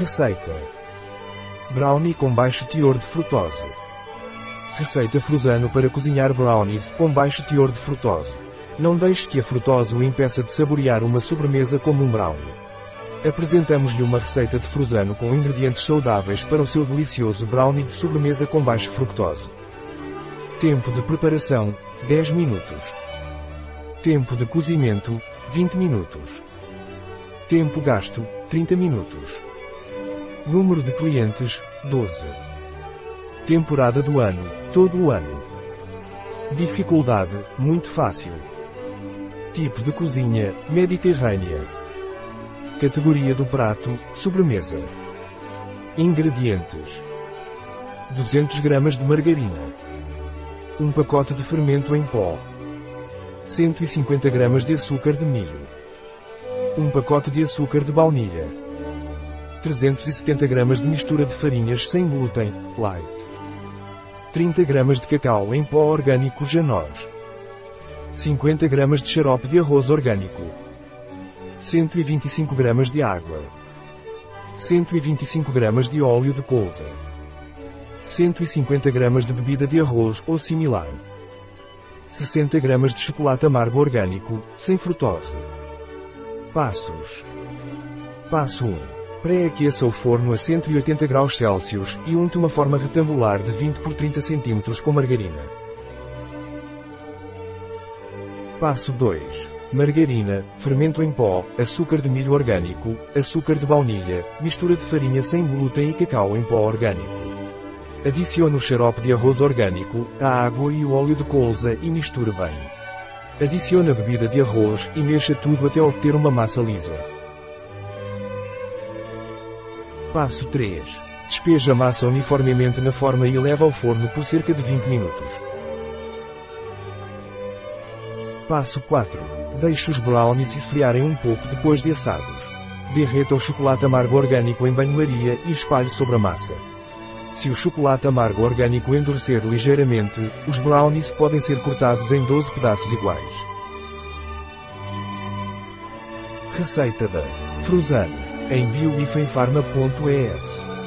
Receita. Brownie com baixo teor de frutose. Receita Frusano para cozinhar brownies com baixo teor de frutose. Não deixe que a frutose o impeça de saborear uma sobremesa como um brownie. Apresentamos-lhe uma receita de Frusano com ingredientes saudáveis para o seu delicioso brownie de sobremesa com baixo fructose. Tempo de preparação, 10 minutos. Tempo de cozimento, 20 minutos. Tempo gasto, 30 minutos. Número de clientes, 12. Temporada do ano, todo o ano. Dificuldade, muito fácil. Tipo de cozinha, mediterrânea. Categoria do prato, sobremesa. Ingredientes. 200 gramas de margarina. Um pacote de fermento em pó. 150 gramas de açúcar de milho. Um pacote de açúcar de baunilha. 370 gramas de mistura de farinhas sem glúten, light. 30 gramas de cacau em pó orgânico Janós. 50 gramas de xarope de arroz orgânico. 125 gramas de água. 125 gramas de óleo de couve. 150 gramas de bebida de arroz ou similar. 60 gramas de chocolate amargo orgânico, sem frutose. Passos. Passo 1. Pré-aqueça o forno a 180 graus Celsius e unte uma forma retangular de 20 por 30 cm com margarina. Passo 2. Margarina, fermento em pó, açúcar de milho orgânico, açúcar de baunilha, mistura de farinha sem glúten e cacau em pó orgânico. Adicione o xarope de arroz orgânico, a água e o óleo de colza e misture bem. Adicione a bebida de arroz e mexa tudo até obter uma massa lisa. Passo 3. Despeje a massa uniformemente na forma e leve ao forno por cerca de 20 minutos. Passo 4. Deixe os brownies esfriarem um pouco depois de assados. Derreta o chocolate amargo orgânico em banho-maria e espalhe sobre a massa. Se o chocolate amargo orgânico endurecer ligeiramente, os brownies podem ser cortados em 12 pedaços iguais. Receita da Fruzano em bioifenfarma.es